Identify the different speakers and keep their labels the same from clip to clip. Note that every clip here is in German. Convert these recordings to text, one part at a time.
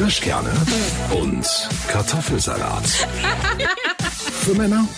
Speaker 1: Kirschkerne und Kartoffelsalat. Für Männer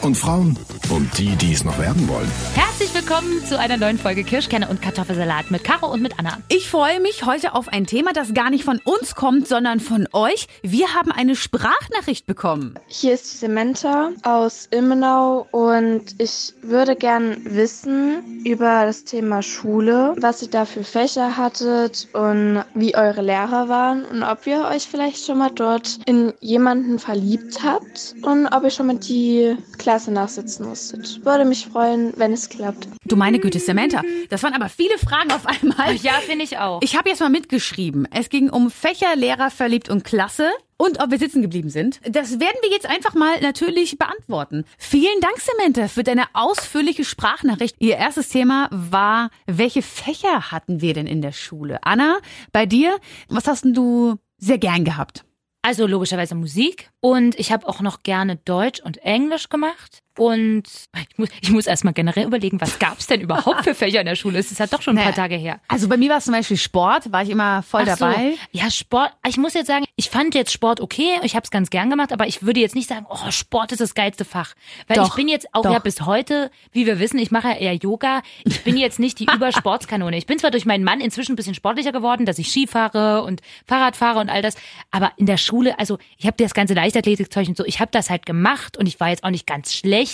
Speaker 1: und Frauen und die, die es noch werden wollen.
Speaker 2: Herzlich willkommen zu einer neuen Folge Kirschkerne und Kartoffelsalat mit Caro und mit Anna.
Speaker 3: Ich freue mich heute auf ein Thema, das gar nicht von uns kommt, sondern von euch. Wir haben eine Sprachnachricht bekommen.
Speaker 4: Hier ist die Samantha aus Ilmenau und ich würde gern wissen über das Thema Schule, was ihr da für Fächer hattet und wie eure Lehrer waren und ob ihr euch vielleicht schon mal dort in jemanden verliebt habt und ob ihr schon mal die Klasse nachsitzen musstet. Würde mich freuen, wenn es klappt.
Speaker 3: Du meine Güte, Samantha. Das waren aber viele Fragen auf einmal.
Speaker 2: Ja, finde ich auch.
Speaker 3: Ich habe jetzt mal mitgeschrieben. Es ging um Fächer, Lehrer, verliebt und Klasse. Und ob wir sitzen geblieben sind. Das werden wir jetzt einfach mal natürlich beantworten. Vielen Dank, Samantha, für deine ausführliche Sprachnachricht. Ihr erstes Thema war, welche Fächer hatten wir denn in der Schule? Anna, bei dir, was hast denn du sehr gern gehabt?
Speaker 2: Also logischerweise Musik und ich habe auch noch gerne Deutsch und Englisch gemacht. Und ich muss, ich muss erstmal generell überlegen, was gab es denn überhaupt für Fächer in der Schule? Es ist halt doch schon ein paar Tage her.
Speaker 3: Also bei mir war es zum Beispiel Sport, war ich immer voll
Speaker 2: Ach
Speaker 3: dabei.
Speaker 2: So. Ja, Sport. Ich muss jetzt sagen, ich fand jetzt Sport okay, ich habe es ganz gern gemacht, aber ich würde jetzt nicht sagen, oh, Sport ist das geilste Fach. Weil
Speaker 3: Doch,
Speaker 2: ich bin jetzt auch
Speaker 3: doch.
Speaker 2: ja bis heute, wie wir wissen, ich mache ja eher Yoga. Ich bin jetzt nicht die Übersportskanone. Ich bin zwar durch meinen Mann inzwischen ein bisschen sportlicher geworden, dass ich Ski fahre und Fahrrad fahre und all das, aber in der Schule, also ich habe das ganze Leichtathletikzeug und so, ich habe das halt gemacht und ich war jetzt auch nicht ganz schlecht.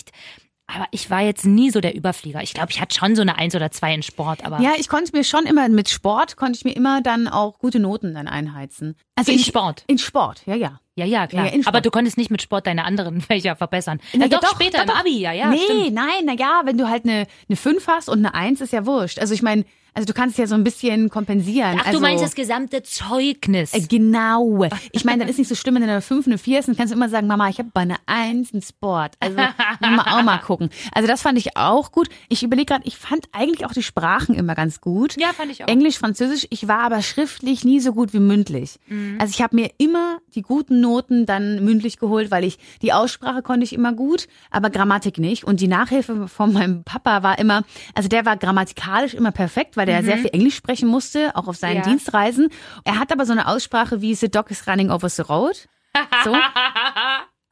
Speaker 2: Aber ich war jetzt nie so der Überflieger. Ich glaube, ich hatte schon so eine Eins oder zwei in Sport, aber
Speaker 3: Ja, ich konnte mir schon immer mit Sport konnte ich mir immer dann auch gute Noten dann einheizen. Also
Speaker 2: In
Speaker 3: ich,
Speaker 2: Sport?
Speaker 3: In Sport, ja, ja.
Speaker 2: ja, ja, klar.
Speaker 3: Ja,
Speaker 2: aber du konntest nicht mit Sport deine anderen Fächer verbessern.
Speaker 3: Na,
Speaker 2: ja, doch, später
Speaker 3: doch,
Speaker 2: im Abi, ja, ja.
Speaker 3: nee,
Speaker 2: stimmt.
Speaker 3: nein, na ja, wenn du halt eine, eine 5 hast und eine 1 ist ja wurscht. Also ich meine, also du kannst ja so ein bisschen kompensieren.
Speaker 2: Ach,
Speaker 3: also,
Speaker 2: du meinst das gesamte Zeugnis.
Speaker 3: Äh, Genau. Ich meine, dann ist nicht so schlimm, wenn du eine 5, eine 4 ist, dann kannst du immer sagen, Mama, ich habe bei einer 1 einen Sport. Also mal auch mal gucken. Also das fand ich auch gut. Ich überlege gerade, ich fand eigentlich auch die Sprachen immer ganz gut.
Speaker 2: Ja, fand ich auch.
Speaker 3: Englisch, Französisch. Ich war aber schriftlich nie so gut wie mündlich.
Speaker 2: Mhm.
Speaker 3: Also ich habe mir immer die guten Noten dann mündlich geholt, weil ich die Aussprache konnte ich immer gut, aber Grammatik nicht. Und die Nachhilfe von meinem Papa war immer, also der war grammatikalisch immer perfekt, weil der sehr viel Englisch sprechen musste, auch auf seinen
Speaker 2: Mhm. Ja.
Speaker 3: Dienstreisen. Er hat aber so eine Aussprache wie The dog is running over the road. So.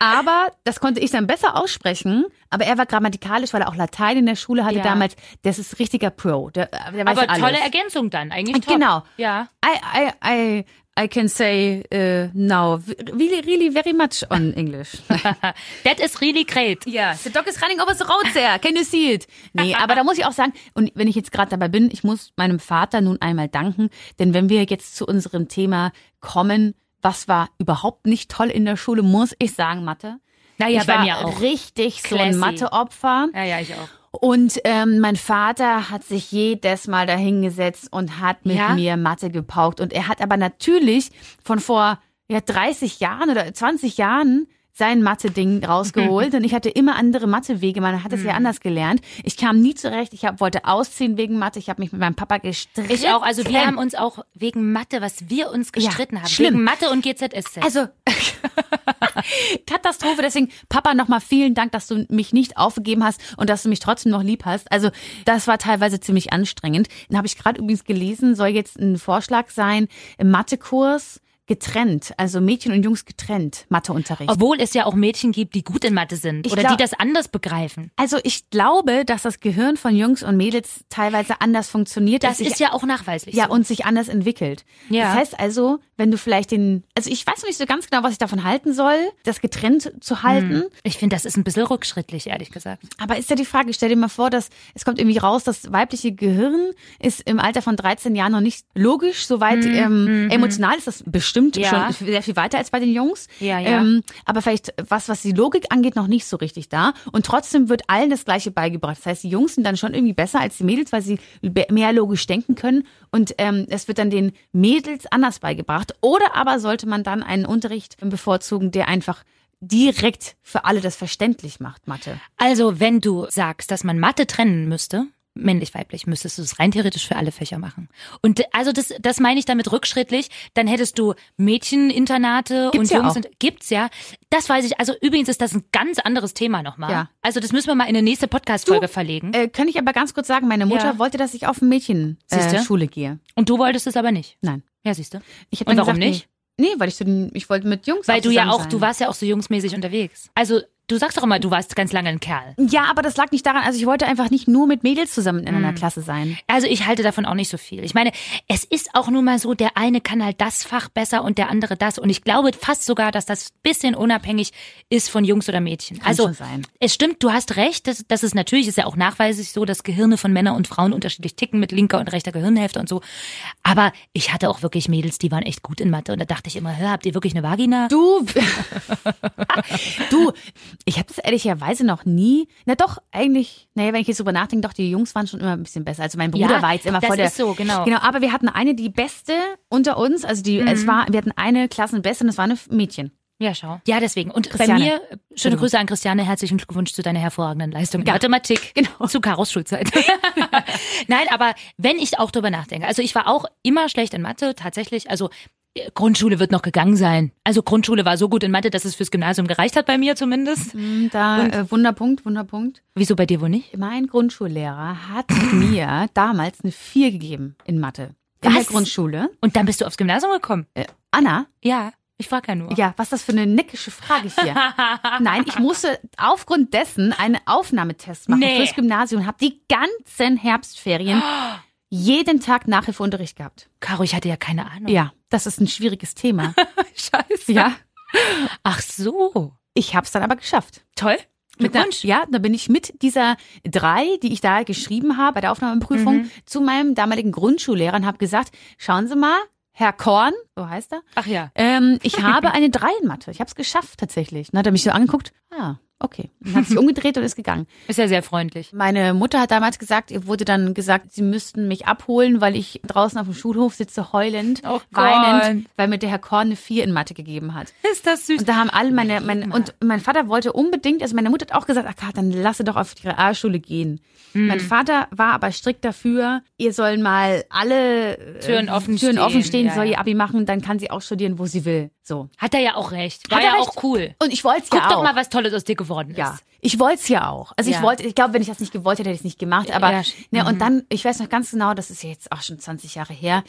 Speaker 3: Aber das konnte ich dann besser aussprechen. Aber er war grammatikalisch, weil er auch Latein in der Schule hatte
Speaker 2: Ja.
Speaker 3: damals. Das ist richtiger Pro. Der, der
Speaker 2: aber
Speaker 3: alles.
Speaker 2: tolle Ergänzung dann, eigentlich top.
Speaker 3: Genau.
Speaker 2: Ja.
Speaker 3: I, I, I, I can say uh, now really, really very much on English.
Speaker 2: That is really great.
Speaker 3: Ja, the dog is running over the road there. Can you see it? Nee, aber da muss ich auch sagen, und wenn ich jetzt gerade dabei bin, ich muss meinem Vater nun einmal danken, denn wenn wir jetzt zu unserem Thema kommen, was war überhaupt nicht toll in der Schule, muss ich sagen, Mathe.
Speaker 2: Naja,
Speaker 3: ich
Speaker 2: bei
Speaker 3: war
Speaker 2: mir auch.
Speaker 3: richtig so
Speaker 2: Classy.
Speaker 3: ein Matheopfer.
Speaker 2: Ja, ja, ich auch.
Speaker 3: Und ähm, mein Vater hat sich jedes Mal dahingesetzt und hat mit
Speaker 2: Ja?
Speaker 3: mir Mathe gepaukt. Und er hat aber natürlich von vor ja, 30 Jahren oder 20 Jahren sein Mathe-Ding rausgeholt und ich hatte immer andere Mathewege. Man hat es
Speaker 2: Mhm.
Speaker 3: ja anders gelernt. Ich kam nie zurecht. Ich hab, wollte ausziehen wegen Mathe. Ich habe mich mit meinem Papa gestritten.
Speaker 2: Ich auch. Also wir haben uns auch wegen Mathe, was wir uns gestritten haben.
Speaker 3: schlimm.
Speaker 2: Wegen Mathe und GZSZ.
Speaker 3: Also Katastrophe. Deswegen, Papa, nochmal vielen Dank, dass du mich nicht aufgegeben hast und dass du mich trotzdem noch lieb hast. Also das war teilweise ziemlich anstrengend. Dann habe ich gerade übrigens gelesen, soll jetzt ein Vorschlag sein, im Mathekurs getrennt, also Mädchen und Jungs getrennt, Matheunterricht.
Speaker 2: Obwohl es ja auch Mädchen gibt, die gut in Mathe sind
Speaker 3: Ich
Speaker 2: oder
Speaker 3: glaub-
Speaker 2: die das anders begreifen.
Speaker 3: Also ich glaube, dass das Gehirn von Jungs und Mädels teilweise anders funktioniert.
Speaker 2: Das
Speaker 3: und sich-
Speaker 2: ist ja auch nachweislich.
Speaker 3: Ja,
Speaker 2: so.
Speaker 3: und sich anders entwickelt.
Speaker 2: Ja.
Speaker 3: Das heißt also, wenn du vielleicht den, also ich weiß nicht so ganz genau, was ich davon halten soll, das getrennt zu halten.
Speaker 2: ich finde, das ist ein bisschen rückschrittlich, ehrlich gesagt.
Speaker 3: Aber ist ja die Frage, stell dir mal vor, dass es kommt irgendwie raus, das weibliche Gehirn ist im Alter von 13 Jahren noch nicht logisch, soweit ähm, emotional ist das bestimmt
Speaker 2: Ja.
Speaker 3: schon sehr viel weiter als bei den Jungs.
Speaker 2: Ja, ja.
Speaker 3: Ähm, aber vielleicht was, was die Logik angeht, noch nicht so richtig da. Und trotzdem wird allen das Gleiche beigebracht. Das heißt, die Jungs sind dann schon irgendwie besser als die Mädels, weil sie mehr logisch denken können. Und ähm, es wird dann den Mädels anders beigebracht. Oder aber sollte man dann einen Unterricht bevorzugen, der einfach direkt für alle das verständlich macht, Mathe.
Speaker 2: Also, wenn du sagst, dass man Mathe trennen müsste, männlich-weiblich, müsstest du es rein theoretisch für alle Fächer machen. Und also das, das meine ich damit rückschrittlich. Dann hättest du Mädcheninternate
Speaker 3: Gibt's
Speaker 2: und
Speaker 3: ja
Speaker 2: Jungs und gibt's ja. Das weiß ich. Also übrigens ist das ein ganz anderes Thema nochmal.
Speaker 3: Ja.
Speaker 2: Also das müssen wir mal in eine nächste Podcast-Folge verlegen.
Speaker 3: Äh, kann ich aber ganz kurz sagen, meine Mutter
Speaker 2: Ja.
Speaker 3: wollte, dass ich auf Mädchenschule äh, Schule gehe.
Speaker 2: und du wolltest es aber nicht.
Speaker 3: Nein.
Speaker 2: Ja, siehst du.
Speaker 3: Ich
Speaker 2: Und warum
Speaker 3: gesagt,
Speaker 2: nicht?
Speaker 3: Nee, Nee, weil ich so, ich wollte mit Jungs
Speaker 2: Weil du ja auch,
Speaker 3: sein.
Speaker 2: du warst ja auch so jungsmäßig unterwegs. Also, du sagst doch immer, du warst ganz lange ein Kerl.
Speaker 3: Ja, aber das lag nicht daran, also ich wollte einfach nicht nur mit Mädels zusammen in einer Klasse sein.
Speaker 2: Also ich halte davon auch nicht so viel. Ich meine, es ist auch nun mal so, der eine kann halt das Fach besser und der andere das. Und ich glaube fast sogar, dass das bisschen unabhängig ist von Jungs oder Mädchen. also
Speaker 3: schon sein.
Speaker 2: es stimmt, du hast recht. Das, das ist natürlich, ist ja auch nachweislich so, dass Gehirne von Männern und Frauen unterschiedlich ticken mit linker und rechter Gehirnhälfte und so. Aber ich hatte auch wirklich Mädels, die waren echt gut in Mathe. Und da dachte ich immer, hör, habt ihr wirklich eine Vagina?
Speaker 3: Du, du, ich habe das ehrlicherweise noch nie, na doch, eigentlich, naja, wenn ich jetzt drüber nachdenke, doch, die Jungs waren schon immer ein bisschen besser. Also mein Bruder
Speaker 2: Ja,
Speaker 3: war jetzt immer
Speaker 2: das
Speaker 3: voll der.
Speaker 2: ist so, genau.
Speaker 3: Genau, aber wir hatten eine, die beste unter uns, also die,
Speaker 2: Mhm.
Speaker 3: es war, wir hatten eine Klassenbeste und das war eine Mädchen.
Speaker 2: Ja, schau. Ja, deswegen. Und
Speaker 3: Christiane.
Speaker 2: bei mir, schöne. Grüße an Christiane, herzlichen Glückwunsch zu deiner hervorragenden Leistung in
Speaker 3: Ja,
Speaker 2: Mathematik.
Speaker 3: genau.
Speaker 2: Zu Karos Schulzeit. Nein, aber wenn ich auch drüber nachdenke, also ich war auch immer schlecht in Mathe, tatsächlich, also Grundschule wird noch gegangen sein. Also Grundschule war so gut in Mathe, dass es fürs Gymnasium gereicht hat bei mir zumindest.
Speaker 3: Hm, Da, äh, Wunderpunkt, Wunderpunkt.
Speaker 2: Wieso bei dir wohl nicht?
Speaker 3: Mein Grundschullehrer hat mir damals eine 4 gegeben in Mathe. In der
Speaker 2: Was?
Speaker 3: Grundschule.
Speaker 2: Und dann bist du aufs Gymnasium gekommen?
Speaker 3: Äh, Anna,
Speaker 2: Ja, ich frage ja nur.
Speaker 3: ja, was das für eine neckische Frage hier? Nein, ich musste aufgrund dessen einen Aufnahmetest machen
Speaker 2: Nee.
Speaker 3: fürs Gymnasium und habe die ganzen Herbstferien jeden Tag Nachhilfeunterricht gehabt.
Speaker 2: Caro, ich hatte ja keine Ahnung.
Speaker 3: Ja, das ist ein schwieriges Thema.
Speaker 2: Scheiße.
Speaker 3: Ja,
Speaker 2: Ach so.
Speaker 3: ich habe es dann aber geschafft.
Speaker 2: Toll.
Speaker 3: Mit einer, ja, da bin ich mit dieser drei, die ich da geschrieben habe bei der Aufnahmeprüfung,
Speaker 2: Mhm.
Speaker 3: zu meinem damaligen Grundschullehrer und habe gesagt, schauen Sie mal, Herr Korn, so heißt er,
Speaker 2: Ach ja.
Speaker 3: ähm, ich habe eine drei in Mathe. Ich habe es geschafft tatsächlich. Dann hat er mich so angeguckt, ah, okay. Dann hat sich umgedreht und ist gegangen.
Speaker 2: Ist ja sehr freundlich.
Speaker 3: Meine Mutter hat damals gesagt, ihr wurde dann gesagt, sie müssten mich abholen, weil ich draußen auf dem Schulhof sitze, heulend,
Speaker 2: Oh
Speaker 3: weinend, weil mir der Herr Korn eine vier in Mathe gegeben hat.
Speaker 2: Ist das süß.
Speaker 3: Und da haben alle meine, meine und mein Vater wollte unbedingt, also meine Mutter hat auch gesagt, ach Kat, dann lasse doch auf die Realschule gehen.
Speaker 2: Mhm.
Speaker 3: Mein Vater war aber strikt dafür, ihr sollen mal alle äh,
Speaker 2: Türen offen
Speaker 3: Türen
Speaker 2: stehen,
Speaker 3: offen stehen,
Speaker 2: ja,
Speaker 3: soll ihr Abi machen, dann kann sie auch studieren, wo sie will. So.
Speaker 2: Hat er ja auch recht. War
Speaker 3: Hat er
Speaker 2: ja
Speaker 3: recht.
Speaker 2: auch cool.
Speaker 3: Und ich wollte es
Speaker 2: Guck
Speaker 3: ja
Speaker 2: doch
Speaker 3: auch.
Speaker 2: mal, was Tolles aus dir geworden ist.
Speaker 3: Ja, ich wollte es ja auch. Also
Speaker 2: Ja.
Speaker 3: ich wollte, ich glaube, wenn ich das nicht gewollt hätte, hätte ich es nicht gemacht. Aber
Speaker 2: Ja,
Speaker 3: ne,
Speaker 2: mhm.
Speaker 3: und dann, ich weiß noch ganz genau, das ist ja jetzt auch schon 20 Jahre her.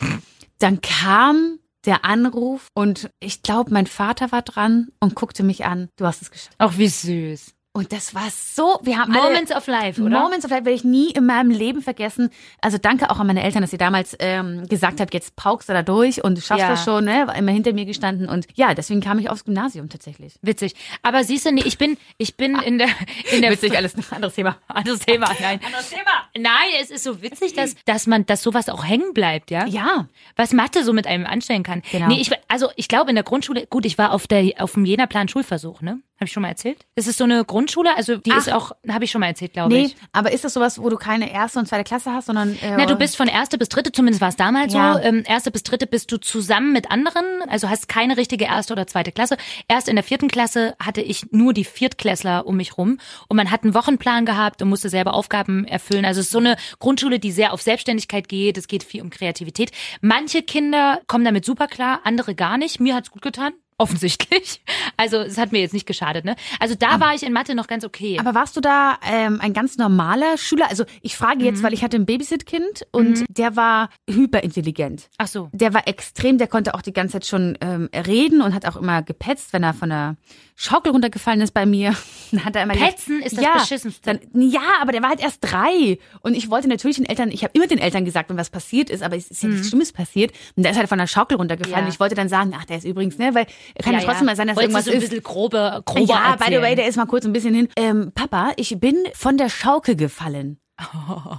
Speaker 3: Dann kam der Anruf und ich glaube, mein Vater war dran und guckte mich an. Du hast es geschafft.
Speaker 2: Auch wie süß.
Speaker 3: Und das war so, wir haben
Speaker 2: Moments
Speaker 3: alle,
Speaker 2: of life, oder?
Speaker 3: Moments of Life werde ich nie in meinem Leben vergessen. Also danke auch an meine Eltern, dass sie damals ähm, gesagt hat, jetzt paukst du da durch und schaffst
Speaker 2: Ja.
Speaker 3: das schon, ne? War immer hinter mir gestanden und ja, deswegen kam ich aufs Gymnasium tatsächlich.
Speaker 2: Witzig. Aber siehst du, nee, ich bin, ich bin in der, in der
Speaker 3: Witzig, alles ein anderes Thema.
Speaker 2: Anderes Thema, nein. Anderes Thema. Nein, es ist so witzig, dass, dass man, dass sowas auch hängen bleibt, ja?
Speaker 3: Ja,
Speaker 2: Was Mathe so mit einem anstellen kann.
Speaker 3: Genau.
Speaker 2: Nee, ich, also ich glaube in der Grundschule, gut, ich war auf der, auf dem Jena-Plan Schulversuch, ne? Habe ich schon mal erzählt? Das ist so eine Grundschule, also die ist auch, habe ich schon mal erzählt, glaube
Speaker 3: nee,
Speaker 2: ich.
Speaker 3: aber ist das sowas, wo du keine erste und zweite Klasse hast, sondern äh,
Speaker 2: Na, du bist von erste bis dritte, zumindest war es damals
Speaker 3: Ja.
Speaker 2: so. Ähm, erste bis dritte bist du zusammen mit anderen, also hast keine richtige erste oder zweite Klasse. Erst in der vierten Klasse hatte ich nur die Viertklässler um mich rum und man hat einen Wochenplan gehabt und musste selber Aufgaben erfüllen. Also es ist so eine Grundschule, die sehr auf Selbstständigkeit geht. Es geht viel um Kreativität. Manche Kinder kommen damit super klar, andere gar nicht. Mir hat's gut getan. Offensichtlich. Also es hat mir jetzt nicht geschadet, ne? Also da war ich in Mathe noch ganz okay.
Speaker 3: Aber warst du da ähm, ein ganz normaler Schüler? Also ich frage jetzt, weil ich hatte ein Babysit-Kind und der war hyperintelligent.
Speaker 2: Ach so.
Speaker 3: Der war extrem, der konnte auch die ganze Zeit schon ähm, reden und hat auch immer gepetzt, wenn er von der Schaukel runtergefallen ist bei mir. Dann hat er immer gesagt,
Speaker 2: Petzen ist das
Speaker 3: ja,
Speaker 2: Beschissenste.
Speaker 3: Dann, ja, aber der war halt erst drei. Und ich wollte natürlich den Eltern, ich habe immer den Eltern gesagt, wenn was passiert ist, aber es ist ja nichts Schlimmes passiert. Und der ist halt von der Schaukel runtergefallen.
Speaker 2: Mhm. Ja.
Speaker 3: Und ich wollte dann sagen, ach, der ist übrigens, ne, weil kann ja, trotzdem mal sein, dass
Speaker 2: Wolltest
Speaker 3: irgendwas
Speaker 2: so ein
Speaker 3: ist.
Speaker 2: bisschen grobe, grober
Speaker 3: Ja, by the
Speaker 2: erzählen.
Speaker 3: way, der ist mal kurz ein bisschen hin. Ähm, Papa, ich bin von der Schaukel gefallen.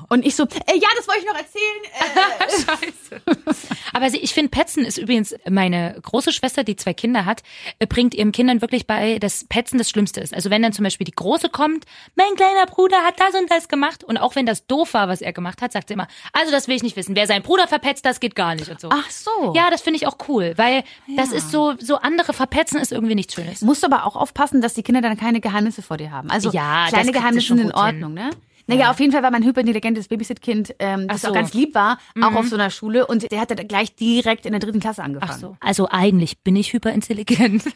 Speaker 3: Und ich so, äh, ja, das wollte ich noch erzählen. Äh,
Speaker 2: Aber sie, ich finde, Petzen ist übrigens meine große Schwester, die zwei Kinder hat, äh, bringt ihren Kindern wirklich bei, dass Petzen das Schlimmste ist. Also wenn dann zum Beispiel die Große kommt, mein kleiner Bruder hat das und das gemacht und auch wenn das doof war, was er gemacht hat, sagt sie immer, also das will ich nicht wissen. Wer seinen Bruder verpetzt, das geht gar nicht und so.
Speaker 3: Ach so.
Speaker 2: Ja, das finde ich auch cool, weil das ist so, so andere verpetzen ist irgendwie nichts Schönes.
Speaker 3: Musst du aber auch aufpassen, dass die Kinder dann keine Geheimnisse vor dir haben. Also
Speaker 2: Ja,
Speaker 3: kleine Geheimnisse sind in
Speaker 2: gut hin.
Speaker 3: Ordnung, ne? Naja, auf jeden Fall war mein hyperintelligentes Babysit-Kind, ähm, das
Speaker 2: so. Mhm.
Speaker 3: auch ganz lieb war, auch auf so einer Schule und der hatte gleich direkt in der dritten Klasse angefangen.
Speaker 2: Ach so. Also eigentlich bin ich hyperintelligent.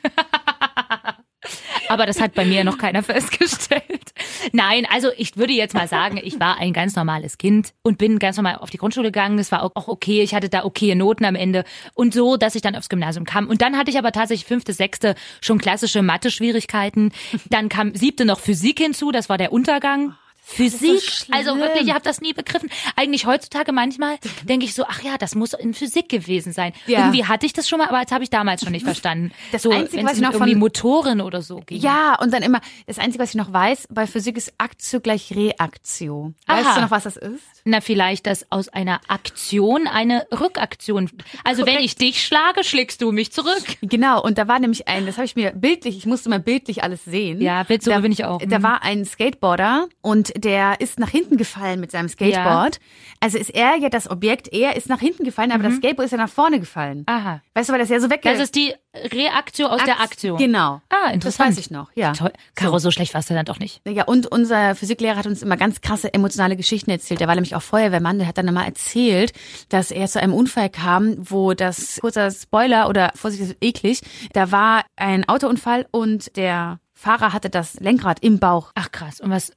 Speaker 2: Aber das hat bei mir noch keiner festgestellt. Nein, also ich würde jetzt mal sagen, ich war ein ganz normales Kind und bin ganz normal auf die Grundschule gegangen. Das war auch okay. Ich hatte da okaye Noten am Ende und so, dass ich dann aufs Gymnasium kam. Und dann hatte ich aber tatsächlich fünfte, sechste schon klassische Mathe-Schwierigkeiten. Dann kam siebte noch Physik hinzu. Das war der Untergang. Physik,
Speaker 3: so
Speaker 2: also wirklich, ich habe das nie begriffen. Eigentlich heutzutage manchmal denke ich so, ach ja, das muss in Physik gewesen sein.
Speaker 3: Ja.
Speaker 2: Irgendwie hatte ich das schon mal, aber das habe ich damals schon nicht verstanden.
Speaker 3: Das
Speaker 2: so,
Speaker 3: Einzige, was ich noch
Speaker 2: irgendwie
Speaker 3: von-
Speaker 2: Motoren oder so ging.
Speaker 3: Ja, und dann immer, das Einzige, was ich noch weiß, bei Physik ist Aktio gleich Reaktio. Weißt
Speaker 2: Aha.
Speaker 3: du noch, was das ist?
Speaker 2: Na, vielleicht, dass aus einer Aktion eine Rückaktion. Also wenn ich dich schlage, schlägst du mich zurück.
Speaker 3: Genau, und da war nämlich ein, das habe ich mir bildlich, ich musste mal bildlich alles sehen.
Speaker 2: Ja, Bild- so
Speaker 3: da,
Speaker 2: bin ich auch.
Speaker 3: Da
Speaker 2: Mhm.
Speaker 3: war ein Skateboarder und der ist nach hinten gefallen mit seinem Skateboard. Also ist er ja das Objekt, er ist nach hinten gefallen, aber das Skateboard ist ja nach vorne gefallen.
Speaker 2: Aha.
Speaker 3: Weißt du, weil das ja so wegge...
Speaker 2: Das ist die Reaktion aus der Aktion.
Speaker 3: Genau.
Speaker 2: Ah,
Speaker 3: Das
Speaker 2: interessant.
Speaker 3: weiß ich noch, ja.
Speaker 2: Toll. Caro, so schlecht warst du dann doch nicht.
Speaker 3: Ja, und unser Physiklehrer hat uns immer ganz krasse emotionale Geschichten erzählt. Der war nämlich auch Feuerwehrmann, der hat dann mal erzählt, dass er zu einem Unfall kam, wo das, kurzer Spoiler oder Vorsicht, das ist eklig, da war ein Autounfall und der Fahrer hatte das Lenkrad im Bauch.
Speaker 2: Ach krass. Und was,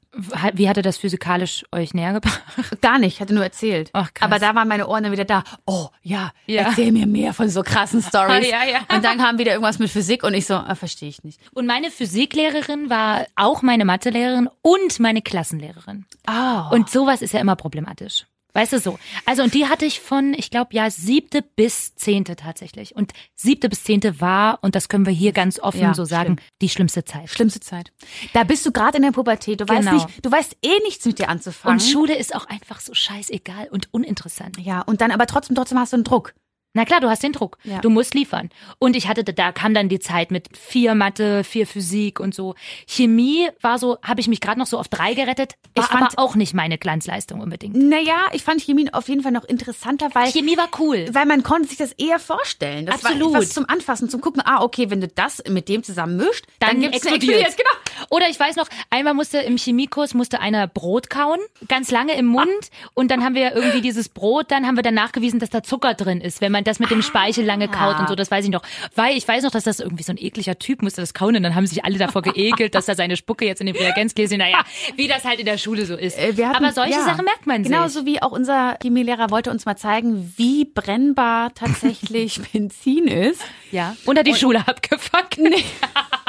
Speaker 2: wie hatte das physikalisch euch näher gebracht?
Speaker 3: Gar nicht, hatte nur erzählt.
Speaker 2: Ach, krass.
Speaker 3: Aber da waren meine Ohren dann wieder da. Oh, ja,
Speaker 2: Ja.
Speaker 3: erzähl mir mehr von so krassen Stories.
Speaker 2: Ja, ja.
Speaker 3: Und dann kam wieder irgendwas mit Physik und ich so, ah, verstehe ich nicht.
Speaker 2: Und meine Physiklehrerin war auch meine Mathelehrerin und meine Klassenlehrerin.
Speaker 3: Ah.
Speaker 2: Und sowas ist ja immer problematisch. Weißt du so? Also, und die hatte ich von, ich glaube, ja, siebte bis zehnte tatsächlich. Und siebte bis zehnte war, und das können wir hier ganz offen
Speaker 3: Ja,
Speaker 2: so sagen,
Speaker 3: schlimm.
Speaker 2: die schlimmste Zeit.
Speaker 3: Schlimmste Zeit. Da bist du gerade in der Pubertät. Du weißt
Speaker 2: Genau.
Speaker 3: nicht, du weißt eh nichts mit dir anzufangen.
Speaker 2: Und Schule ist auch einfach so scheißegal und uninteressant.
Speaker 3: Ja, und dann aber trotzdem, trotzdem hast du einen Druck.
Speaker 2: Na klar, du hast den Druck.
Speaker 3: Ja.
Speaker 2: Du musst liefern. Und ich hatte, da kam dann die Zeit mit vier Mathe, vier Physik und so. Chemie war so, habe ich mich gerade noch so auf drei gerettet, war
Speaker 3: Ich fand-
Speaker 2: aber auch nicht meine Glanzleistung unbedingt.
Speaker 3: Naja, ich fand Chemie auf jeden Fall noch interessanter, weil,
Speaker 2: Chemie war cool.
Speaker 3: weil man konnte sich das eher vorstellen. Das
Speaker 2: Absolut.
Speaker 3: war was zum Anfassen, zum Gucken. Ah, okay, wenn du das mit dem zusammen mischt, dann,
Speaker 2: Dann
Speaker 3: gibt's
Speaker 2: explodiert.
Speaker 3: Genau.
Speaker 2: Oder ich weiß noch, einmal musste im Chemiekurs musste einer Brot kauen, ganz lange im Mund. Und dann haben wir irgendwie dieses Brot, dann haben wir dann nachgewiesen, dass da Zucker drin ist, wenn man das mit dem Speichel lange kaut und so, das weiß ich noch. Weil ich weiß noch, dass das irgendwie so ein ekliger Typ musste das kauen und dann haben sich alle davor geekelt, dass da seine Spucke jetzt in den Reagenzgläschen, naja, wie das halt in der Schule so ist.
Speaker 3: Äh, hatten-
Speaker 2: Aber solche
Speaker 3: ja.
Speaker 2: Sachen merkt man sich.
Speaker 3: Genauso wie auch unser Chemielehrer wollte uns mal zeigen, wie brennbar tatsächlich Benzin ist.
Speaker 2: Ja. Und hat die Schule abgefuckt.
Speaker 3: Nee,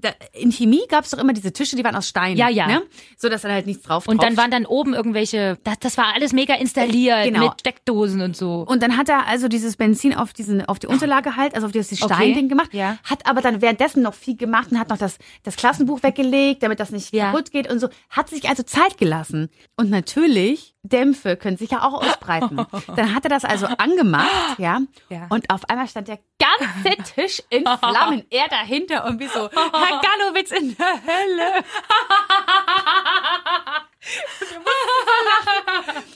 Speaker 3: da, in Chemie gab's doch immer diese Tische, die waren aus Stein.
Speaker 2: Ja, ja.
Speaker 3: Ne? So, dass dann halt nichts drauf
Speaker 2: Und dann waren dann oben irgendwelche, das, das war alles mega installiert
Speaker 3: Genau.
Speaker 2: mit Steckdosen und so.
Speaker 3: Und dann hat er also dieses Benzin auf diesen, auf die Unterlage halt, also auf dieses
Speaker 2: Okay.
Speaker 3: Steinding gemacht,
Speaker 2: Ja.
Speaker 3: hat aber dann währenddessen noch viel gemacht und hat noch das, das Klassenbuch weggelegt, damit das nicht
Speaker 2: Ja.
Speaker 3: kaputt geht und so. Hat sich also Zeit gelassen. Und natürlich, Dämpfe können sich ja auch ausbreiten. dann hat er das also angemacht, ja.
Speaker 2: Ja.
Speaker 3: Und auf einmal stand der ganze Tisch in Flammen. er dahinter und wie so, Herr Gallowitz in der Hölle.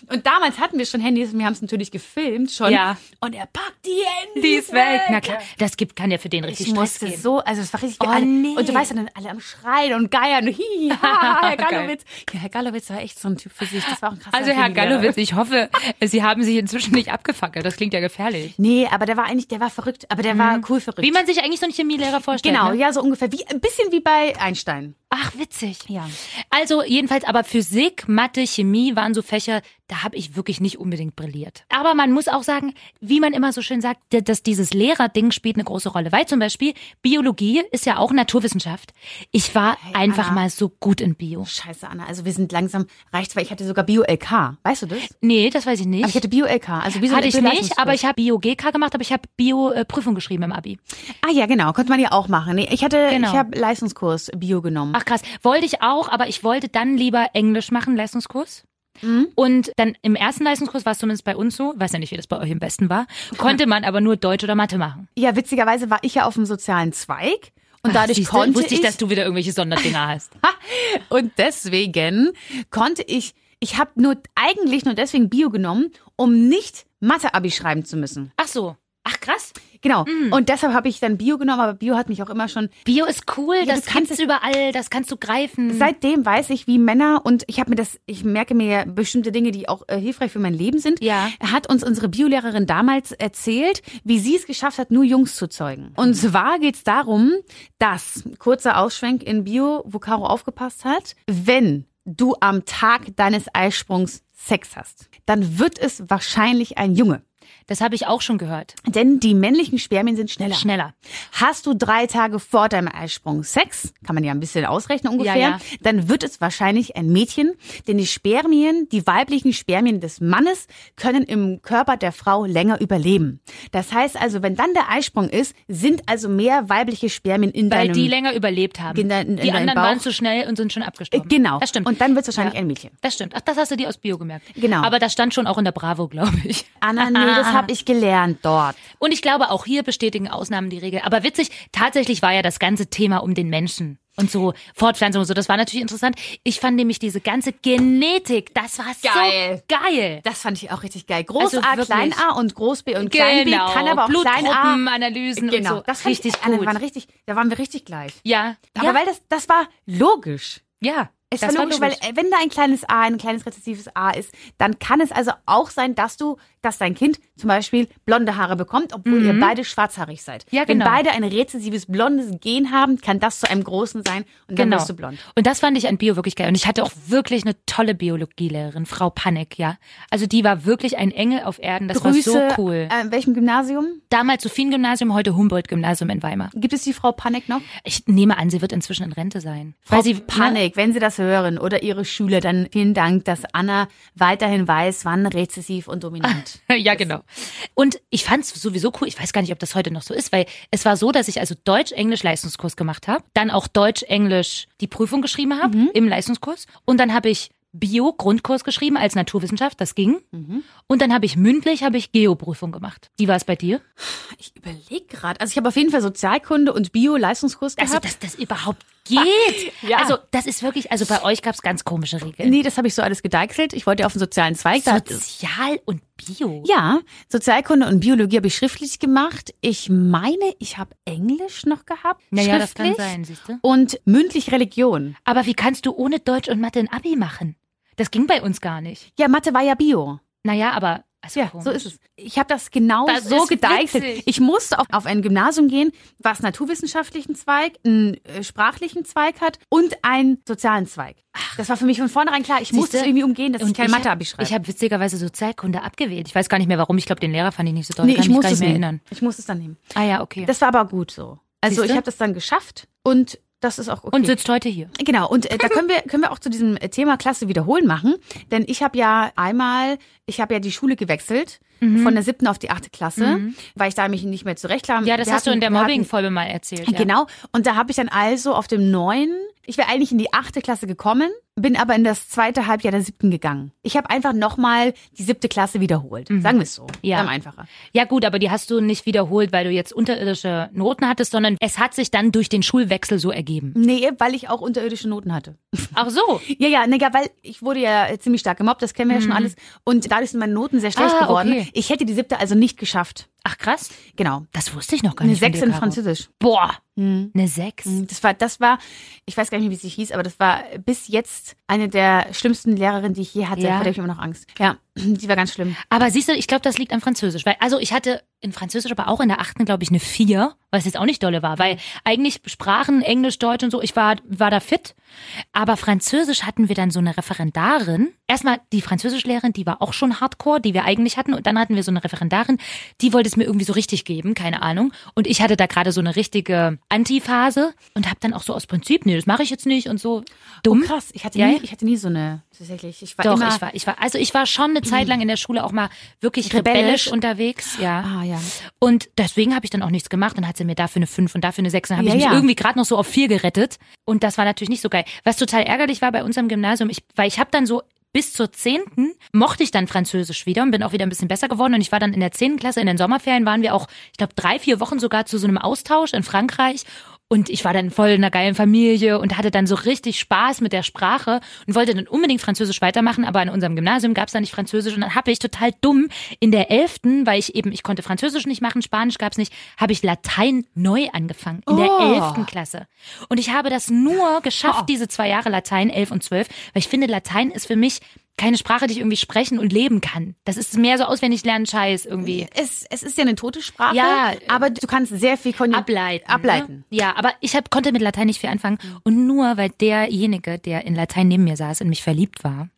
Speaker 3: Und damals hatten wir schon Handys und wir haben es natürlich gefilmt schon.
Speaker 2: Ja.
Speaker 3: Und er packt die Handys
Speaker 2: Die ist weg. Na klar, das gibt, kann ja für den richtig
Speaker 3: Ich
Speaker 2: Stress
Speaker 3: musste
Speaker 2: geben.
Speaker 3: so, also es war richtig
Speaker 2: Oh,
Speaker 3: alle,
Speaker 2: nee.
Speaker 3: Und du weißt dann alle am Schreien und Geiern. Hi, ha, Herr. Gallowitz. Ja, Herr Gallowitz war echt so ein Typ für sich. Das war auch ein krasser
Speaker 2: Also Herr. Gallowitz, ich hoffe, Sie haben sich inzwischen nicht abgefackelt. Das klingt ja gefährlich.
Speaker 3: Nee, aber der war eigentlich, der war verrückt, aber der war cool verrückt.
Speaker 2: Mhm. Wie man sich eigentlich so einen Chemielehrer vorstellt.
Speaker 3: Genau,
Speaker 2: Ne?
Speaker 3: ja, so ungefähr. Wie, ein bisschen wie bei Einstein.
Speaker 2: Ach, witzig.
Speaker 3: Ja.
Speaker 2: Also jedenfalls, aber Physik, Mathe, Chemie waren so Fächer, da habe ich wirklich nicht unbedingt brilliert. Aber man muss auch sagen, wie man immer so schön sagt, dass dieses Lehrerding spielt eine große Rolle. Weil zum Beispiel Biologie ist ja auch Naturwissenschaft. Ich war einfach
Speaker 3: Anna.
Speaker 2: mal so gut in Bio.
Speaker 3: Scheiße, Anna. Also wir sind langsam, reicht's, weil ich hatte sogar Bio-LK. Weißt du das?
Speaker 2: Nee, das weiß ich nicht.
Speaker 3: Aber ich hatte Bio-LK. Also wie so
Speaker 2: Hatte ich nicht, aber ich habe Bio-GK gemacht, aber ich habe Bio-Prüfung geschrieben im Abi.
Speaker 3: Ah ja, genau. Konnte man ja auch machen. Nee, ich hatte,
Speaker 2: Genau.
Speaker 3: ich habe Leistungskurs Bio genommen.
Speaker 2: Ach krass, wollte ich auch, aber ich wollte dann lieber Englisch machen, Leistungskurs.
Speaker 3: Mhm.
Speaker 2: Und dann im ersten Leistungskurs war es zumindest bei uns so, weiß ja nicht, wie das bei euch im Besten war, konnte man aber nur Deutsch oder Mathe machen.
Speaker 3: Ja, witzigerweise war ich ja auf dem sozialen Zweig. Und dadurch
Speaker 2: Siehste,
Speaker 3: konnte
Speaker 2: wusste ich,
Speaker 3: ich
Speaker 2: dass du wieder irgendwelche Sonderdinger hast.
Speaker 3: Und deswegen konnte ich, ich habe nur eigentlich nur deswegen Bio genommen, um nicht Mathe-Abi schreiben zu müssen.
Speaker 2: Ach so. Ach krass.
Speaker 3: Genau. Und deshalb habe ich dann Bio genommen, aber Bio hat mich auch immer schon.
Speaker 2: Bio ist cool,
Speaker 3: Ja,
Speaker 2: das
Speaker 3: du kannst
Speaker 2: gibt's überall, das kannst du greifen.
Speaker 3: Seitdem weiß ich, wie Männer und ich habe mir das, ich merke mir ja bestimmte Dinge, die auch äh, hilfreich für mein Leben sind.
Speaker 2: Ja.
Speaker 3: Hat uns unsere Biolehrerin damals erzählt, wie sie es geschafft hat, nur Jungs zu zeugen. Und zwar geht's darum, dass kurzer Ausschwenk in Bio, wo Caro aufgepasst hat, wenn du am Tag deines Eisprungs Sex hast, dann wird es wahrscheinlich ein Junge.
Speaker 2: Das habe ich auch schon gehört.
Speaker 3: Denn die männlichen Spermien sind schneller.
Speaker 2: Schneller.
Speaker 3: Hast du drei Tage vor deinem Eisprung Sex, kann man ja ein bisschen ausrechnen ungefähr,
Speaker 2: Ja, ja.
Speaker 3: dann wird es wahrscheinlich ein Mädchen, denn die Spermien, die weiblichen Spermien des Mannes können im Körper der Frau länger überleben. Das heißt also, wenn dann der Eisprung ist, sind also mehr weibliche Spermien in
Speaker 2: Weil
Speaker 3: deinem
Speaker 2: die länger überlebt haben.
Speaker 3: in dein- in
Speaker 2: die anderen
Speaker 3: Bauch.
Speaker 2: waren zu schnell und sind schon
Speaker 3: Äh,
Speaker 2: abgestorben.
Speaker 3: Genau.
Speaker 2: Das stimmt.
Speaker 3: Und dann wird es wahrscheinlich
Speaker 2: Ja.
Speaker 3: ein Mädchen.
Speaker 2: Das stimmt. Ach, das hast du dir aus Bio gemerkt.
Speaker 3: Genau.
Speaker 2: Aber das stand schon auch in der Bravo, glaube ich.
Speaker 3: Anna, nee, das habe ich gelernt dort.
Speaker 2: Und ich glaube, auch hier bestätigen Ausnahmen die Regel. Aber witzig, tatsächlich war ja das ganze Thema um den Menschen. Und so Fortpflanzung und so, das war natürlich interessant. Ich fand nämlich diese ganze Genetik, das war
Speaker 3: Geil.
Speaker 2: so geil.
Speaker 3: Das fand ich auch richtig geil. Groß
Speaker 2: Also
Speaker 3: A,
Speaker 2: wirklich.
Speaker 3: Klein A und Groß B und Klein B kann aber auch Klein A.
Speaker 2: Blutgruppenanalysen
Speaker 3: Genau,
Speaker 2: und so.
Speaker 3: das
Speaker 2: richtig
Speaker 3: ich,
Speaker 2: gut.
Speaker 3: waren richtig, da waren wir richtig gleich.
Speaker 2: ja,
Speaker 3: Aber
Speaker 2: ja,
Speaker 3: weil das, das war logisch.
Speaker 2: ja.
Speaker 3: Es
Speaker 2: das
Speaker 3: war logisch, weil wenn da ein kleines A, ein kleines rezessives A ist, dann kann es also auch sein, dass du, dass dein Kind zum Beispiel blonde Haare bekommt, obwohl ihr beide schwarzhaarig seid.
Speaker 2: Mhm. Ja,
Speaker 3: Wenn
Speaker 2: genau.
Speaker 3: beide ein rezessives blondes Gen haben, kann das zu einem großen sein und dann
Speaker 2: Genau.
Speaker 3: wirst du blond.
Speaker 2: Und das fand ich an Bio wirklich geil. Und ich hatte auch wirklich eine tolle Biologielehrerin, Frau Panek, ja. Also die war wirklich ein Engel auf Erden. Das
Speaker 3: Grüße.
Speaker 2: war so cool.
Speaker 3: Äh, in welchem Gymnasium?
Speaker 2: Damals Sophien-Gymnasium, heute Humboldt-Gymnasium in Weimar.
Speaker 3: Gibt es die Frau Panek noch?
Speaker 2: Ich nehme an, sie wird inzwischen in Rente sein.
Speaker 3: Frau
Speaker 2: sie
Speaker 3: Panik, wenn Sie das hören oder Ihre Schüler, dann vielen Dank, dass Anna weiterhin weiß, wann rezessiv und dominant.
Speaker 2: ja, genau. Und ich fand es sowieso cool. Ich weiß gar nicht, ob das heute noch so ist, weil es war so, dass ich also Deutsch-Englisch-Leistungskurs gemacht habe, dann auch Deutsch-Englisch die Prüfung geschrieben habe
Speaker 3: Mhm.
Speaker 2: im Leistungskurs und dann habe ich Bio-Grundkurs geschrieben als Naturwissenschaft, das ging.
Speaker 3: Mhm.
Speaker 2: Und dann habe ich mündlich habe ich Geoprüfung gemacht. Wie war es bei dir?
Speaker 3: Ich überlege gerade. Also ich habe auf jeden Fall Sozialkunde und Bio-Leistungskurs
Speaker 2: Also,
Speaker 3: gehabt.
Speaker 2: dass das überhaupt geht.
Speaker 3: Ja.
Speaker 2: Also, das ist wirklich, also bei euch gab es ganz komische Regeln.
Speaker 3: nee, das habe ich so alles gedeichselt. Ich wollte auf den sozialen Zweig.
Speaker 2: Sozial und Bio.
Speaker 3: ja, Sozialkunde und Biologie habe ich schriftlich gemacht. Ich meine, ich habe Englisch noch gehabt.
Speaker 2: Naja, das kann sein, siehst du.
Speaker 3: Und mündlich Religion.
Speaker 2: Aber wie kannst du ohne Deutsch und Mathe ein Abi machen? Das ging bei uns gar nicht.
Speaker 3: Ja, Mathe war ja Bio.
Speaker 2: Naja, aber also
Speaker 3: Ja,
Speaker 2: komisch.
Speaker 3: so ist es. Ich habe das genau
Speaker 2: Das
Speaker 3: so gedeichselt.
Speaker 2: witzig.
Speaker 3: Ich musste auf, auf ein Gymnasium gehen, was naturwissenschaftlichen Zweig, einen äh, sprachlichen Zweig hat und einen sozialen Zweig. Das war für mich von vornherein klar. Ich musste es irgendwie umgehen, dass ich kein
Speaker 2: ich
Speaker 3: Mathe-Abi
Speaker 2: hab-
Speaker 3: schreibe.
Speaker 2: Ich habe witzigerweise Sozialkunde abgewählt. Ich weiß gar nicht mehr warum. Ich glaube, den Lehrer fand ich nicht so toll.
Speaker 3: nee,
Speaker 2: kann
Speaker 3: ich
Speaker 2: mich
Speaker 3: musste
Speaker 2: gar nicht
Speaker 3: es
Speaker 2: mehr
Speaker 3: nehmen.
Speaker 2: erinnern.
Speaker 3: Ich musste es dann nehmen.
Speaker 2: Ah ja, okay.
Speaker 3: Das war aber gut so. Also
Speaker 2: Siehste?
Speaker 3: ich habe das dann geschafft und das ist auch okay.
Speaker 2: Und sitzt heute hier.
Speaker 3: Genau, und äh, da können wir, können wir auch zu diesem äh, Thema Klasse wiederholen machen. Denn ich habe ja einmal, ich habe ja die Schule gewechselt von der siebten auf die achte Klasse, weil ich da mich nicht mehr zurechtkam.
Speaker 2: Ja, das
Speaker 3: Wir
Speaker 2: hast du in
Speaker 3: hatten-
Speaker 2: der
Speaker 3: hatten-
Speaker 2: Mobbing-Folge mal erzählt. Ja.
Speaker 3: Genau. Und da habe ich dann also auf dem neuen, ich wäre eigentlich in die achte Klasse gekommen, bin aber in das zweite Halbjahr der siebten gegangen. Ich habe einfach nochmal die siebte Klasse wiederholt. Sagen wir es so.
Speaker 2: Mhm. Ja.
Speaker 3: Dann einfacher.
Speaker 2: Ja gut, aber die hast du nicht wiederholt, weil du jetzt unterirdische Noten hattest, sondern es hat sich dann durch den Schulwechsel so ergeben.
Speaker 3: Nee, weil ich auch unterirdische Noten hatte.
Speaker 2: Ach so.
Speaker 3: Ja, ja, nee, ja, weil ich wurde ja äh, ziemlich stark gemobbt, das kennen wir ja schon alles. Und dadurch sind meine Noten sehr schlecht
Speaker 2: Mhm. Ah,
Speaker 3: geworden.
Speaker 2: okay.
Speaker 3: Ich hätte die siebte also nicht geschafft.
Speaker 2: Ach krass.
Speaker 3: Genau.
Speaker 2: Das wusste ich noch gar
Speaker 3: Eine
Speaker 2: nicht. von
Speaker 3: sechs in. Französisch.
Speaker 2: Boah.
Speaker 3: Mhm.
Speaker 2: Eine sechs.
Speaker 3: Das war, das war, ich weiß gar nicht mehr, wie sie hieß, aber das war bis jetzt eine der schlimmsten Lehrerinnen, die ich je hatte.
Speaker 2: Ja.
Speaker 3: Der habe ich immer noch Angst. Ja, die war ganz schlimm.
Speaker 2: Aber siehst du, ich glaube, das liegt am Französisch. Weil, also ich hatte in Französisch aber auch in der achten, glaube ich, eine vier, was jetzt auch nicht dolle war. Weil eigentlich Sprachen, Englisch, Deutsch und so, ich war, war da fit. Aber Französisch hatten wir dann so eine Referendarin. Erstmal die Französischlehrerin, die war auch schon hardcore, die wir eigentlich hatten. Und dann hatten wir so eine Referendarin, die wollte es mir irgendwie so richtig geben, keine Ahnung. Und ich hatte da gerade so eine richtige Antiphase und habe dann auch so aus Prinzip, nee, das mache ich jetzt nicht und so dumm.
Speaker 3: Krass, ich hatte
Speaker 2: Ja,
Speaker 3: nie,
Speaker 2: ja.
Speaker 3: ich hatte nie so eine, tatsächlich. Ich war
Speaker 2: Doch,
Speaker 3: immer,
Speaker 2: ich war, ich war, also ich war schon eine Zeit lang in der Schule auch mal wirklich
Speaker 3: Rebellisch.
Speaker 2: rebellisch unterwegs, ja.
Speaker 3: Ah, ja.
Speaker 2: Und deswegen habe ich dann auch nichts gemacht. Dann hat sie mir dafür eine 5 und dafür eine 6. Dann habe
Speaker 3: Ja,
Speaker 2: ich mich
Speaker 3: ja.
Speaker 2: irgendwie gerade noch so auf 4 gerettet. Und das war natürlich nicht so geil. Was total ärgerlich war bei unserem Gymnasium, ich, weil ich habe dann so bis zur 10. mochte ich dann Französisch wieder und bin auch wieder ein bisschen besser geworden. Und ich war dann in der 10. Klasse, in den Sommerferien waren wir auch, ich glaube, drei, vier Wochen sogar zu so einem Austausch in Frankreich. Und ich war dann voll in einer geilen Familie und hatte dann so richtig Spaß mit der Sprache und wollte dann unbedingt Französisch weitermachen, aber an unserem Gymnasium gab es da nicht Französisch und dann habe ich total dumm in der elften, weil ich eben, ich konnte Französisch nicht machen, Spanisch gab es nicht, habe ich Latein neu angefangen in der
Speaker 3: Oh.
Speaker 2: elften Klasse. Und ich habe das nur geschafft, diese zwei Jahre Latein, elf und zwölf, weil ich finde, Latein ist für mich keine Sprache, die ich irgendwie sprechen und leben kann. Das ist mehr so auswendig lernen Scheiß irgendwie.
Speaker 3: Es, es ist ja eine tote Sprache,
Speaker 2: Ja.
Speaker 3: aber du kannst sehr viel konju-
Speaker 2: ableiten.
Speaker 3: ableiten.
Speaker 2: Ne? Ja, aber ich hab, konnte mit Latein nicht viel anfangen. Und nur weil derjenige, der in Latein neben mir saß, in mich verliebt war,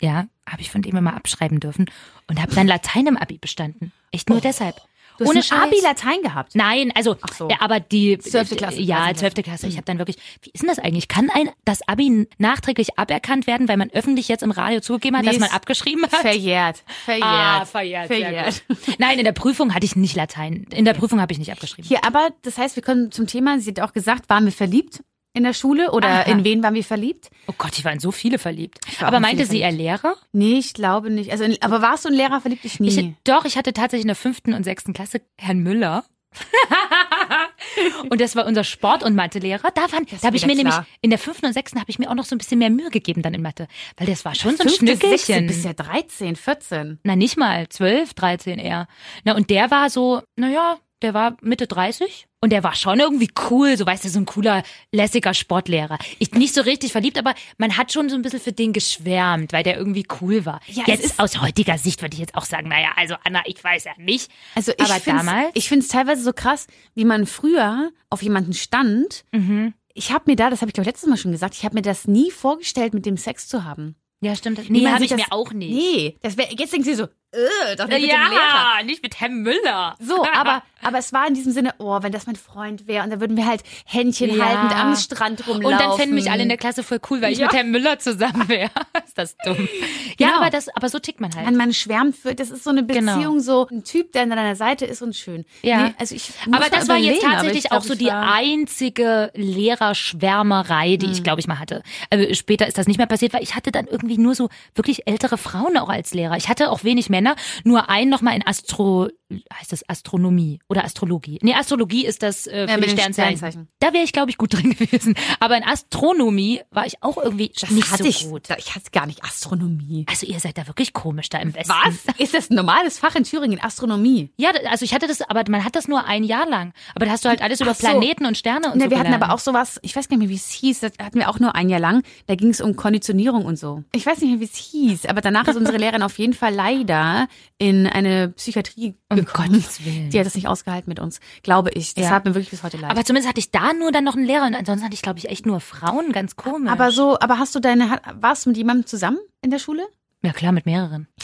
Speaker 2: ja, habe ich von dem immer abschreiben dürfen und habe dann Latein im Abi bestanden. Echt nur deshalb.
Speaker 3: Du
Speaker 2: Ohne.
Speaker 3: Abi Latein gehabt.
Speaker 2: Nein, also,
Speaker 3: Ach so.
Speaker 2: ja, aber die
Speaker 3: Zwölfte Klasse,
Speaker 2: Ja, zwölfte Klasse. Ich habe dann wirklich. Wie ist denn das eigentlich? Kann ein das Abi nachträglich aberkannt werden, weil man öffentlich jetzt im Radio zugegeben hat,
Speaker 3: Nee,
Speaker 2: dass man
Speaker 3: es-
Speaker 2: abgeschrieben hat?
Speaker 3: Verjährt. Verjährt.
Speaker 2: Ah, verjährt.
Speaker 3: Verjährt.
Speaker 2: Nein, in der Prüfung hatte ich nicht Latein. In der Prüfung habe ich nicht abgeschrieben.
Speaker 3: Hier, aber das heißt, wir können zum Thema, sie hat auch gesagt, waren wir verliebt in der Schule oder
Speaker 2: Aha.
Speaker 3: in wen waren wir verliebt?
Speaker 2: Oh Gott, ich war in so viele verliebt. Aber
Speaker 3: in
Speaker 2: meinte sie, er Lehrer?
Speaker 3: Nee, ich glaube nicht. Also, aber warst du ein Lehrer verliebt? Ich nie.
Speaker 2: Ich, doch, ich hatte tatsächlich in der fünften und sechsten Klasse Herrn Müller. und das war unser Sport- und Mathelehrer. Da, waren, da habe ich mir nämlich,
Speaker 3: klar.
Speaker 2: in der fünften und sechsten habe ich mir auch noch so ein bisschen mehr Mühe gegeben dann in Mathe. Weil das war schon so ein Schnückelchen.
Speaker 3: bist ja 13, 14.
Speaker 2: Na, nicht mal, 12, 13 eher. Na, und der war so, naja, der war Mitte 30 und der war schon irgendwie cool, so weißt du, so ein cooler, lässiger Sportlehrer. Ich nicht so richtig verliebt, aber man hat schon so ein bisschen für den geschwärmt, weil der irgendwie cool war.
Speaker 3: Ja,
Speaker 2: jetzt
Speaker 3: ist-
Speaker 2: aus heutiger Sicht würde ich jetzt auch sagen, naja, also Anna, ich weiß ja nicht.
Speaker 3: Also ich
Speaker 2: aber damals,
Speaker 3: ich finde es teilweise so krass, wie man früher auf jemanden stand.
Speaker 2: Mhm.
Speaker 3: Ich habe mir da, das habe ich glaube letztes Mal schon gesagt, ich habe mir das nie vorgestellt, mit dem Sex zu haben.
Speaker 2: ja stimmt, nee, habe ich
Speaker 3: das-
Speaker 2: mir auch nicht.
Speaker 3: Nee, das wär, jetzt denkt sie so, äh, doch nicht mit dem Lehrer.
Speaker 2: ja, nicht mit Herrn Müller.
Speaker 3: So, aber, aber es war in diesem Sinne, oh, wenn das mein Freund wäre und dann würden wir halt Händchen
Speaker 2: Ja.
Speaker 3: haltend am Strand rumlaufen.
Speaker 2: Und dann fänden mich alle in der Klasse voll cool, weil ich
Speaker 3: Ja.
Speaker 2: mit Herrn Müller zusammen wäre. ist das dumm. Ja,
Speaker 3: Genau.
Speaker 2: aber das, aber so tickt man halt.
Speaker 3: man, man schwärmt für, das ist so eine
Speaker 2: Genau.
Speaker 3: Beziehung, so ein Typ, der an deiner Seite ist und schön.
Speaker 2: Ja.
Speaker 3: Nee, also ich
Speaker 2: Aber das war jetzt tatsächlich
Speaker 3: ich glaub,
Speaker 2: auch so
Speaker 3: ich
Speaker 2: die
Speaker 3: war-
Speaker 2: einzige Lehrerschwärmerei, die ich, glaube ich, mal hatte. Also später ist das nicht mehr passiert, weil ich hatte dann irgendwie nur so wirklich ältere Frauen auch als Lehrer. Ich hatte auch wenig Männer, nur einen nochmal in Astro, heißt das Astronomie oder Astrologie? Nee, Astrologie ist das äh, für
Speaker 3: Ja,
Speaker 2: die Sternzeichen.
Speaker 3: Sternzeichen.
Speaker 2: Da wäre ich, glaube ich, gut drin gewesen. Aber in Astronomie war ich auch irgendwie
Speaker 3: Das
Speaker 2: nicht
Speaker 3: hatte
Speaker 2: so
Speaker 3: ich,
Speaker 2: gut.
Speaker 3: Ich hatte gar nicht Astronomie.
Speaker 2: Also ihr seid da wirklich komisch da im Westen.
Speaker 3: Was? Ist das ein normales Fach in Thüringen, Astronomie?
Speaker 2: Ja, also ich hatte das, aber man hat das nur ein Jahr lang. Aber da hast du halt alles über
Speaker 3: Ach so.
Speaker 2: Planeten und Sterne und
Speaker 3: Ne,
Speaker 2: so
Speaker 3: wir hatten
Speaker 2: gelernt.
Speaker 3: aber auch sowas, ich weiß gar nicht mehr, wie es hieß, das hatten wir auch nur ein Jahr lang. Da ging es um Konditionierung und so. Ich weiß nicht mehr, wie es hieß, aber danach ist unsere Lehrerin auf jeden Fall leider in eine Psychiatrie Gekommen.
Speaker 2: Gottes Willen.
Speaker 3: Die hat das nicht ausgehalten mit uns, glaube ich. Das
Speaker 2: Ja.
Speaker 3: hat mir wirklich bis heute leid.
Speaker 2: Aber zumindest hatte ich da nur dann noch einen Lehrer und ansonsten hatte ich, glaube ich, echt nur Frauen, ganz komisch.
Speaker 3: aber so, aber hast du deine, warst du mit jemandem zusammen in der Schule?
Speaker 2: Ja klar, mit mehreren.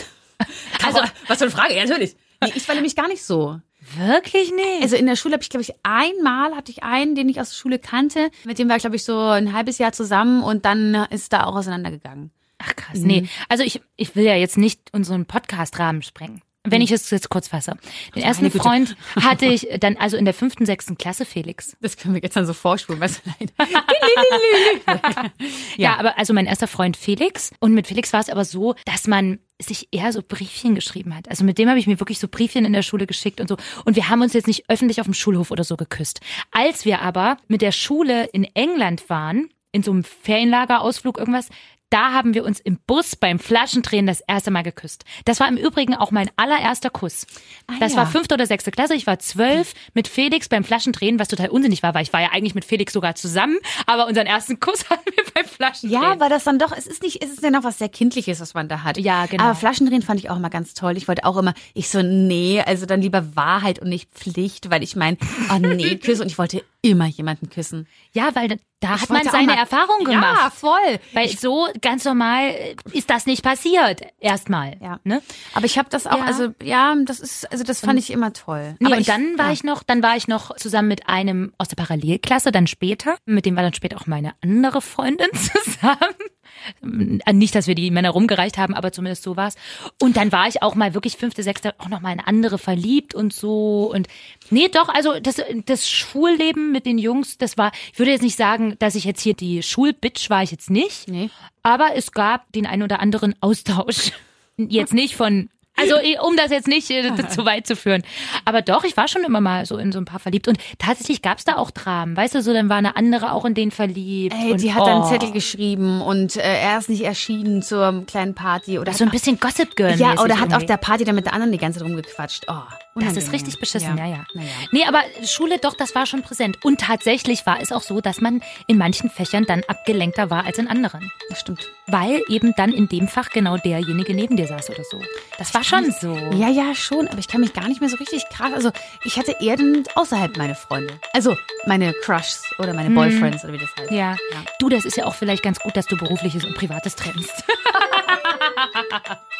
Speaker 3: Also, was für eine Frage, ja, natürlich. Nee, ich war nämlich gar nicht so.
Speaker 2: Wirklich nicht.
Speaker 3: Also in der Schule habe ich, glaube ich, einmal hatte ich einen, den ich aus der Schule kannte. Mit dem war ich, glaube ich, so ein halbes Jahr zusammen und dann ist da auch auseinandergegangen.
Speaker 2: Ach krass, nee. Also ich, ich will ja jetzt nicht unseren Podcast-Rahmen sprengen. Wenn ich es jetzt kurz fasse. Den ersten. Freund hatte ich dann also in der fünften, sechsten Klasse, Felix.
Speaker 3: Das können wir jetzt dann so vorspulen, weißt du, leid.
Speaker 2: Ja, aber also mein erster Freund Felix. Und mit Felix war es aber so, dass man sich eher so Briefchen geschrieben hat. Also mit dem habe ich mir wirklich so Briefchen in der Schule geschickt und so. Und wir haben uns jetzt nicht öffentlich auf dem Schulhof oder so geküsst. Als wir aber mit der Schule in England waren, in so einem Ferienlagerausflug irgendwas, da haben wir uns im Bus beim Flaschendrehen das erste Mal geküsst. Das war im Übrigen auch mein allererster Kuss.
Speaker 3: Ah,
Speaker 2: das
Speaker 3: ja.
Speaker 2: war fünfte oder sechste Klasse. Ich war zwölf mit Felix beim Flaschendrehen, was total unsinnig war, weil ich war ja eigentlich mit Felix sogar zusammen, aber unseren ersten Kuss hatten wir beim Flaschendrehen.
Speaker 3: Ja, weil das dann doch, es ist nicht, es ist ja noch was sehr Kindliches, was man da hat.
Speaker 2: Ja, genau.
Speaker 3: Aber Flaschendrehen fand ich auch immer ganz toll. Ich wollte auch immer, ich so, nee, also dann lieber Wahrheit und nicht Pflicht, weil ich meine, oh nee, küsse und ich wollte immer jemanden küssen.
Speaker 2: Ja, weil da-
Speaker 3: Ich
Speaker 2: hat man seine Erfahrung
Speaker 3: Ja,
Speaker 2: gemacht.
Speaker 3: voll.
Speaker 2: Weil so ganz normal äh, ist das nicht passiert. Erstmal.
Speaker 3: Ja.
Speaker 2: Ne?
Speaker 3: Aber ich habe das auch,
Speaker 2: Ja.
Speaker 3: also ja, das ist, also das fand ich immer toll.
Speaker 2: Nee,
Speaker 3: Aber
Speaker 2: und dann war
Speaker 3: ja.
Speaker 2: ich noch, dann war ich noch zusammen mit einem aus der Parallelklasse, dann später. Mit dem war dann später auch meine andere Freundin zusammen. Äh, Nicht, dass wir die Männer rumgereicht haben, aber zumindest so war's. Und dann war ich auch mal wirklich fünfte, sechste auch noch mal in andere verliebt und so. Und nee, doch, also das, das Schulleben mit den Jungs, das war, ich würde jetzt nicht sagen, dass ich jetzt hier die Schulbitch war ich jetzt nicht.
Speaker 3: Nee.
Speaker 2: Aber es gab den einen oder anderen Austausch. Jetzt nicht von Also eh, um das jetzt nicht äh, zu weit zu führen. Aber doch, ich war schon immer mal so in so ein paar verliebt. Und tatsächlich gab's da auch Dramen. Weißt du, so dann war eine andere auch in den verliebt.
Speaker 3: Ey,
Speaker 2: und,
Speaker 3: die hat dann einen
Speaker 2: oh,
Speaker 3: Zettel geschrieben und äh, er ist nicht erschienen zur kleinen Party. Oder
Speaker 2: So ein bisschen Gossip Girl.
Speaker 3: Ja, oder hat auf
Speaker 2: irgendwie.
Speaker 3: der Party dann mit der anderen die ganze Zeit rumgequatscht. Oh,
Speaker 2: Das ist richtig beschissen, ja, ja.
Speaker 3: Naja.
Speaker 2: Nee, aber Schule, doch, das war schon präsent. Und tatsächlich war es auch so, dass man in manchen Fächern dann abgelenkter war als in anderen.
Speaker 3: Das stimmt.
Speaker 2: Weil eben dann in dem Fach genau derjenige neben dir saß oder so. Das war schon so.
Speaker 3: Ja, ja, schon, aber ich kann mich gar nicht mehr so richtig krass. Also, ich hatte eher dann außerhalb meine Freunde. Also, meine Crushs oder meine Boyfriends oder wie das heißt.
Speaker 2: Hm. Ja. Du, das ist ja auch vielleicht ganz gut, dass du berufliches und privates trennst.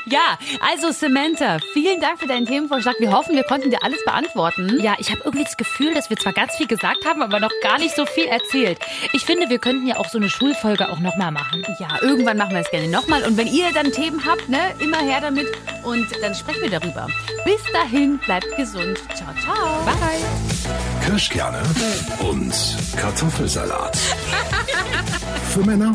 Speaker 3: Ja, also Samantha, vielen Dank für deinen Themenvorschlag. Wir hoffen, wir konnten dir alles beantworten.
Speaker 2: Ja, ich habe irgendwie das Gefühl, dass wir zwar ganz viel gesagt haben, aber noch gar nicht so viel erzählt. Ich finde, wir könnten ja auch so eine Schulfolge auch nochmal machen.
Speaker 3: Ja, irgendwann machen wir es gerne nochmal. Und wenn ihr dann Themen habt, ne, immer her damit und dann sprechen wir darüber. Bis dahin, bleibt gesund. Ciao, ciao. Bye.
Speaker 1: Kirschkerne und Kartoffelsalat. Für Männer